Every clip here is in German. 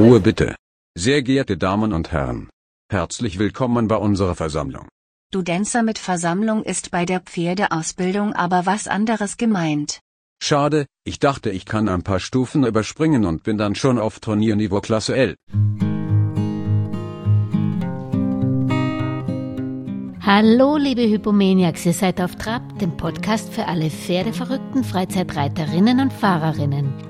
Ruhe bitte. Sehr geehrte Damen und Herren. Herzlich willkommen bei unserer Versammlung. Du Dancer mit Versammlung ist bei der Pferdeausbildung aber was anderes gemeint. Schade, ich dachte ich kann ein paar Stufen überspringen und bin dann schon auf Turnierniveau Klasse L. Hallo, liebe Hypomaniacs, ihr seid auf Trab, dem Podcast für alle pferdeverrückten Freizeitreiterinnen und Fahrerinnen.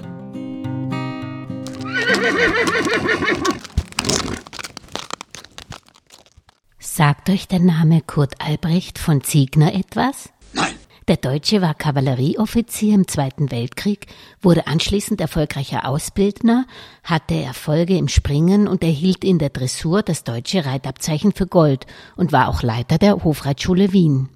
Sagt euch der Name Kurt Albrecht von Ziegner etwas? Nein. Der Deutsche war Kavallerieoffizier im Zweiten Weltkrieg, wurde anschließend erfolgreicher Ausbildner, hatte Erfolge im Springen und erhielt in der Dressur das deutsche Reitabzeichen für Gold und war auch Leiter der Hofreitschule Wien.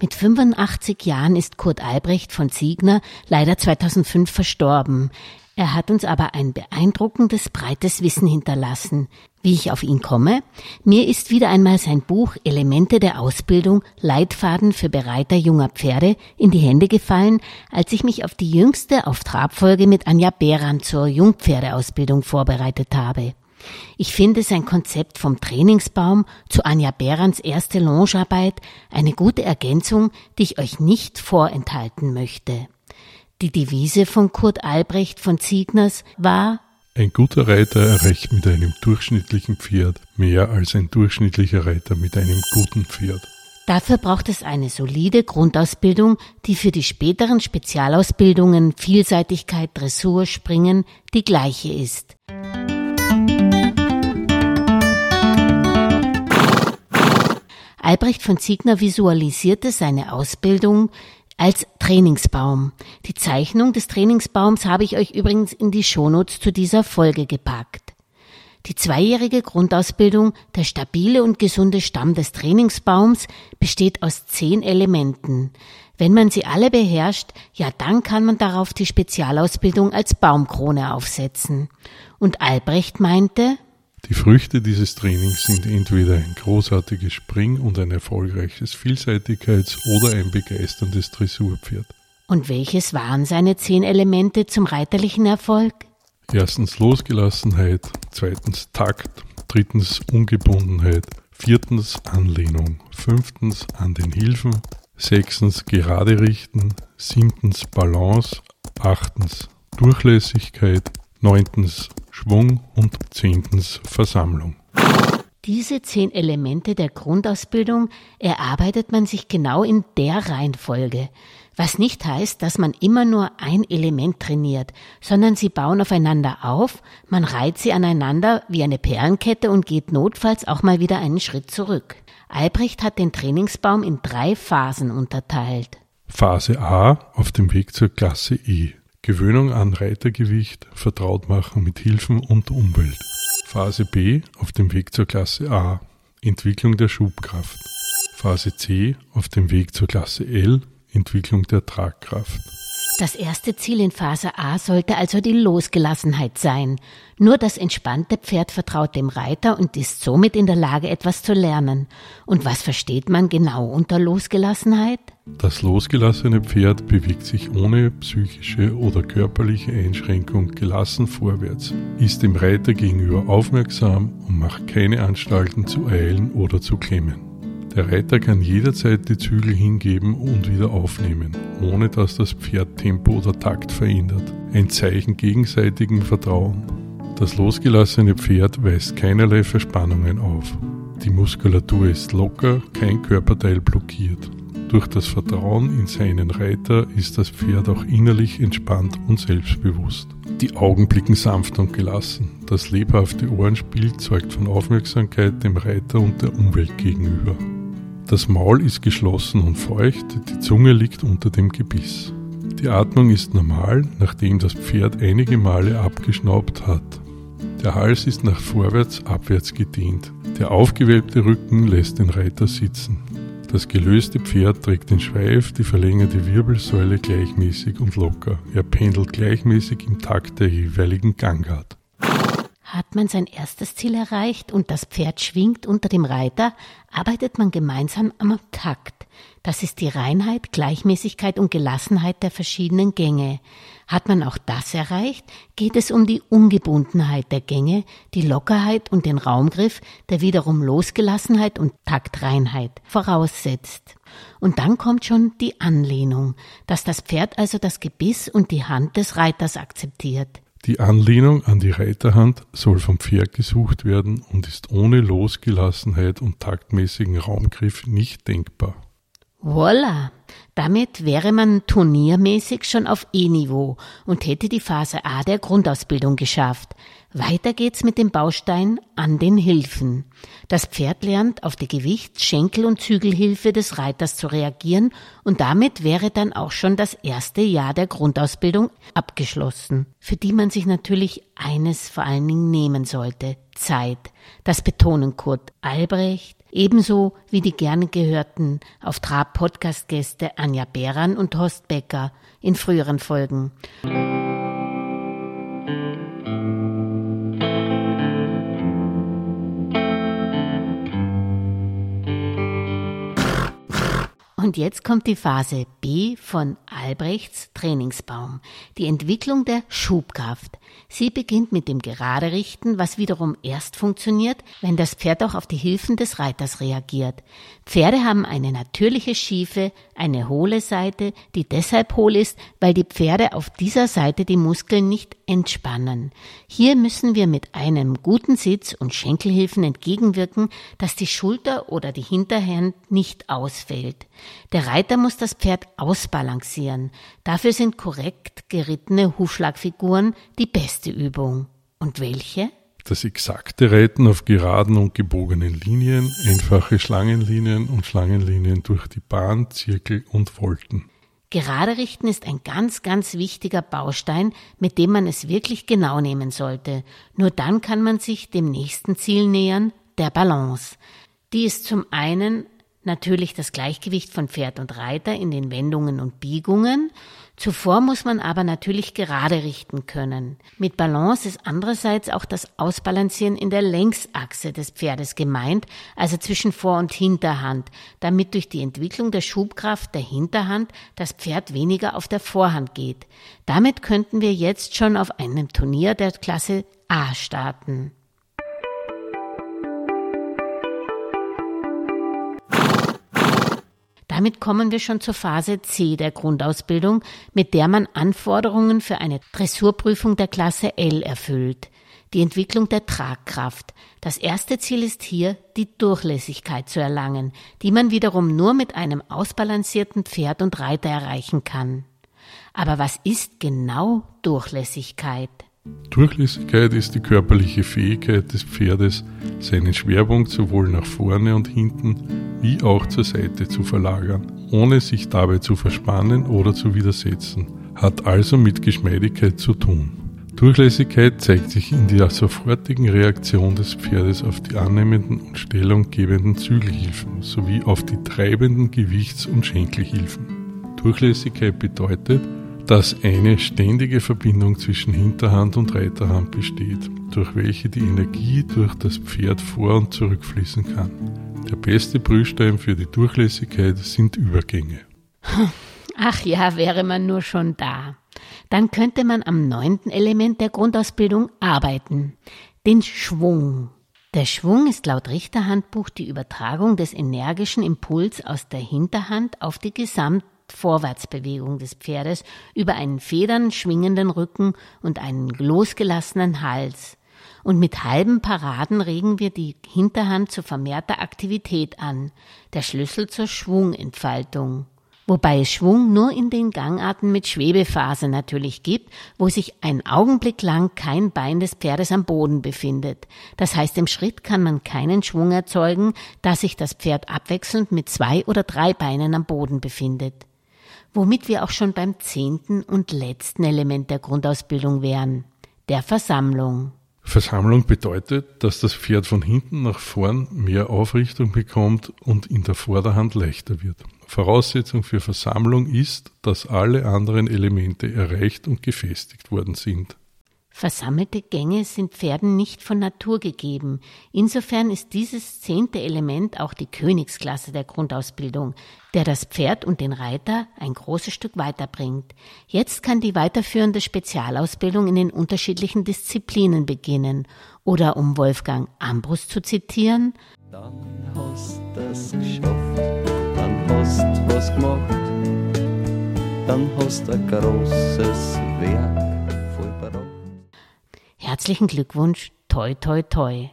Mit 85 Jahren ist Kurt Albrecht von Ziegner leider 2005 verstorben. Er hat uns aber ein beeindruckendes, breites Wissen hinterlassen. Wie ich auf ihn komme? Mir ist wieder einmal sein Buch Elemente der Ausbildung, Leitfaden für Bereiter junger Pferde in die Hände gefallen, als ich mich auf die jüngste auf Trabfolge mit Anja Behran zur Jungpferdeausbildung vorbereitet habe. Ich finde sein Konzept vom Trainingsbaum zu Anja Behrens erste Longearbeit eine gute Ergänzung, die ich euch nicht vorenthalten möchte. Die Devise von Kurt Albrecht von Ziegners war Ein guter Reiter erreicht mit einem durchschnittlichen Pferd mehr als ein durchschnittlicher Reiter mit einem guten Pferd. Dafür braucht es eine solide Grundausbildung, die für die späteren Spezialausbildungen Vielseitigkeit, Dressur, Springen die gleiche ist. Albrecht von Ziegner visualisierte seine Ausbildung als Trainingsbaum. Die Zeichnung des Trainingsbaums habe ich euch übrigens in die Shownotes zu dieser Folge gepackt. Die zweijährige Grundausbildung, der stabile und gesunde Stamm des Trainingsbaums, besteht aus zehn Elementen. Wenn man sie alle beherrscht, ja dann kann man darauf die Spezialausbildung als Baumkrone aufsetzen. Und Albrecht meinte, Die Früchte dieses Trainings sind entweder ein großartiges Spring- und ein erfolgreiches Vielseitigkeits- oder ein begeisterndes Dressurpferd. und welches waren seine zehn Elemente zum reiterlichen Erfolg? Erstens Losgelassenheit, zweitens Takt, drittens Ungebundenheit, viertens Anlehnung, fünftens an den Hilfen, sechstens Gerade richten, siebtens Balance, achtens Durchlässigkeit, neuntens Schwung und zehntens Versammlung. Diese zehn Elemente der Grundausbildung erarbeitet man sich genau in der Reihenfolge, was nicht heißt, dass man immer nur ein Element trainiert, sondern sie bauen aufeinander auf, man reiht sie aneinander wie eine Perlenkette und geht notfalls auch mal wieder einen Schritt zurück. Albrecht hat den Trainingsbaum in drei Phasen unterteilt. Phase A auf dem Weg zur Klasse E. Gewöhnung an Reitergewicht, Vertrautmachen mit Hilfen und Umwelt. Phase B auf dem Weg zur Klasse A. Entwicklung der Schubkraft. Phase C auf dem Weg zur Klasse L. Entwicklung der Tragkraft. Das erste Ziel in Phase A sollte also die Losgelassenheit sein. Nur das entspannte Pferd vertraut dem Reiter und ist somit in der Lage, etwas zu lernen. Und was versteht man genau unter Losgelassenheit? Das losgelassene Pferd bewegt sich ohne psychische oder körperliche Einschränkung gelassen vorwärts, ist dem Reiter gegenüber aufmerksam und macht keine Anstalten zu eilen oder zu klemmen. Der Reiter kann jederzeit die Zügel hingeben und wieder aufnehmen, ohne dass das Pferd Tempo oder Takt verändert. Ein Zeichen gegenseitigen Vertrauen. Das losgelassene Pferd weist keinerlei Verspannungen auf. Die Muskulatur ist locker, kein Körperteil blockiert. Durch das Vertrauen in seinen Reiter ist das Pferd auch innerlich entspannt und selbstbewusst. Die Augen blicken sanft und gelassen. Das lebhafte Ohrenspiel zeugt von Aufmerksamkeit dem Reiter und der Umwelt gegenüber. Das Maul ist geschlossen und feucht, die Zunge liegt unter dem Gebiss. Die Atmung ist normal, nachdem das Pferd einige Male abgeschnaubt hat. Der Hals ist nach vorwärts, abwärts gedehnt. Der aufgewölbte Rücken lässt den Reiter sitzen. Das gelöste Pferd trägt den Schweif, die verlängerte Wirbelsäule gleichmäßig und locker. Er pendelt gleichmäßig im Takt der jeweiligen Gangart. Hat man sein erstes Ziel erreicht und das Pferd schwingt unter dem Reiter, arbeitet man gemeinsam am Takt. Das ist die Reinheit, Gleichmäßigkeit und Gelassenheit der verschiedenen Gänge. Hat man auch das erreicht, geht es um die Ungebundenheit der Gänge, die Lockerheit und den Raumgriff, der wiederum Losgelassenheit und Taktreinheit voraussetzt. Und dann kommt schon die Anlehnung, dass das Pferd also das Gebiss und die Hand des Reiters akzeptiert. Die Anlehnung an die Reiterhand soll vom Pferd gesucht werden und ist ohne Losgelassenheit und taktmäßigen Raumgriff nicht denkbar. Voila! Damit wäre man turniermäßig schon auf E-Niveau und hätte die Phase A der Grundausbildung geschafft. Weiter geht's mit dem Baustein an den Hilfen. Das Pferd lernt auf die Gewicht-, Schenkel- und Zügelhilfe des Reiters zu reagieren und damit wäre dann auch schon das erste Jahr der Grundausbildung abgeschlossen, für die man sich natürlich eines vor allen Dingen nehmen sollte. Zeit. Das betonen Kurt Albrecht, ebenso wie die gerne gehörten auf Trab Podcast Gäste Anja Behran und Horst Becker in früheren Folgen. Und jetzt kommt die Phase B von Albrechts Trainingsbaum, die Entwicklung der Schubkraft. Sie beginnt mit dem Geraderichten, was wiederum erst funktioniert, wenn das Pferd auch auf die Hilfen des Reiters reagiert. Pferde haben eine natürliche schiefe, eine hohle Seite, die deshalb hohl ist, weil die Pferde auf dieser Seite die Muskeln nicht entspannen. Hier müssen wir mit einem guten Sitz und Schenkelhilfen entgegenwirken, dass die Schulter oder die Hinterhand nicht ausfällt. Der Reiter muss das Pferd ausbalancieren. Dafür sind korrekt gerittene Hufschlagfiguren die beste Übung. Und welche? Das exakte Reiten auf geraden und gebogenen Linien, einfache Schlangenlinien und Schlangenlinien durch die Bahn, Zirkel und Volten. Gerade richten ist ein ganz, ganz wichtiger Baustein, mit dem man es wirklich genau nehmen sollte. Nur dann kann man sich dem nächsten Ziel nähern, der Balance. Die ist zum einen natürlich das Gleichgewicht von Pferd und Reiter in den Wendungen und Biegungen. Zuvor muss man aber natürlich gerade richten können. Mit Balance ist andererseits auch das Ausbalancieren in der Längsachse des Pferdes gemeint, also zwischen Vor- und Hinterhand, damit durch die Entwicklung der Schubkraft der Hinterhand das Pferd weniger auf der Vorhand geht. Damit könnten wir jetzt schon auf einem Turnier der Klasse A starten. Damit kommen wir schon zur Phase C der Grundausbildung, mit der man Anforderungen für eine Dressurprüfung der Klasse L erfüllt. Die Entwicklung der Tragkraft. Das erste Ziel ist hier, die Durchlässigkeit zu erlangen, die man wiederum nur mit einem ausbalancierten Pferd und Reiter erreichen kann. Aber was ist genau Durchlässigkeit? Durchlässigkeit ist die körperliche Fähigkeit des Pferdes, seinen Schwerpunkt sowohl nach vorne und hinten wie auch zur Seite zu verlagern, ohne sich dabei zu verspannen oder zu widersetzen, hat also mit Geschmeidigkeit zu tun. Durchlässigkeit zeigt sich in der sofortigen Reaktion des Pferdes auf die annehmenden und stellunggebenden Zügelhilfen sowie auf die treibenden Gewichts- und Schenkelhilfen. Durchlässigkeit bedeutet, dass eine ständige Verbindung zwischen Hinterhand und Reiterhand besteht, durch welche die Energie durch das Pferd vor und zurückfließen kann. Der beste Prüfstein für die Durchlässigkeit sind Übergänge. Ach ja, wäre man nur schon da. Dann könnte man am neunten Element der Grundausbildung arbeiten, den Schwung. Der Schwung ist laut Richterhandbuch die Übertragung des energischen Impuls aus der Hinterhand auf die Gesamt Vorwärtsbewegung des Pferdes über einen federn schwingenden Rücken und einen losgelassenen Hals. Und mit halben Paraden regen wir die Hinterhand zu vermehrter Aktivität an, der Schlüssel zur Schwungentfaltung. Wobei es Schwung nur in den Gangarten mit Schwebephase natürlich gibt, wo sich ein Augenblick lang kein Bein des Pferdes am Boden befindet. Das heißt, im Schritt kann man keinen Schwung erzeugen, da sich das Pferd abwechselnd mit zwei oder drei Beinen am Boden befindet womit wir auch schon beim zehnten und letzten Element der Grundausbildung wären, der Versammlung. Versammlung bedeutet, dass das Pferd von hinten nach vorn mehr Aufrichtung bekommt und in der Vorderhand leichter wird. Voraussetzung für Versammlung ist, dass alle anderen Elemente erreicht und gefestigt worden sind. Versammelte Gänge sind Pferden nicht von Natur gegeben. Insofern ist dieses zehnte Element auch die Königsklasse der Grundausbildung, der das Pferd und den Reiter ein großes Stück weiterbringt. Jetzt kann die weiterführende Spezialausbildung in den unterschiedlichen Disziplinen beginnen. Oder um Wolfgang Ambrus zu zitieren, dann hast das geschafft, dann hast was gemacht, dann hast ein großes Werk. Herzlichen Glückwunsch, toi toi toi.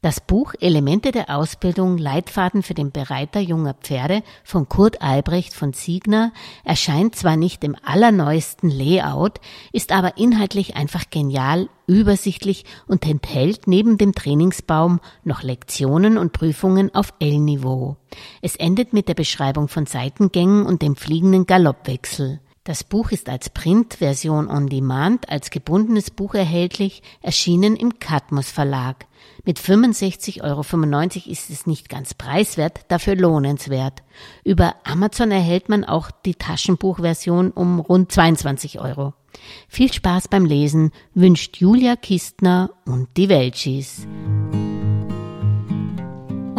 Das Buch Elemente der Ausbildung Leitfaden für den Bereiter junger Pferde von Kurt Albrecht von Siegner erscheint zwar nicht im allerneuesten Layout, ist aber inhaltlich einfach genial, übersichtlich und enthält neben dem Trainingsbaum noch Lektionen und Prüfungen auf L-Niveau. Es endet mit der Beschreibung von Seitengängen und dem fliegenden Galoppwechsel. Das Buch ist als Printversion on Demand als gebundenes Buch erhältlich, erschienen im Katmos Verlag. Mit 65,95 Euro ist es nicht ganz preiswert, dafür lohnenswert. Über Amazon erhält man auch die Taschenbuchversion um rund 22 Euro. Viel Spaß beim Lesen wünscht Julia Kistner und die Welchis.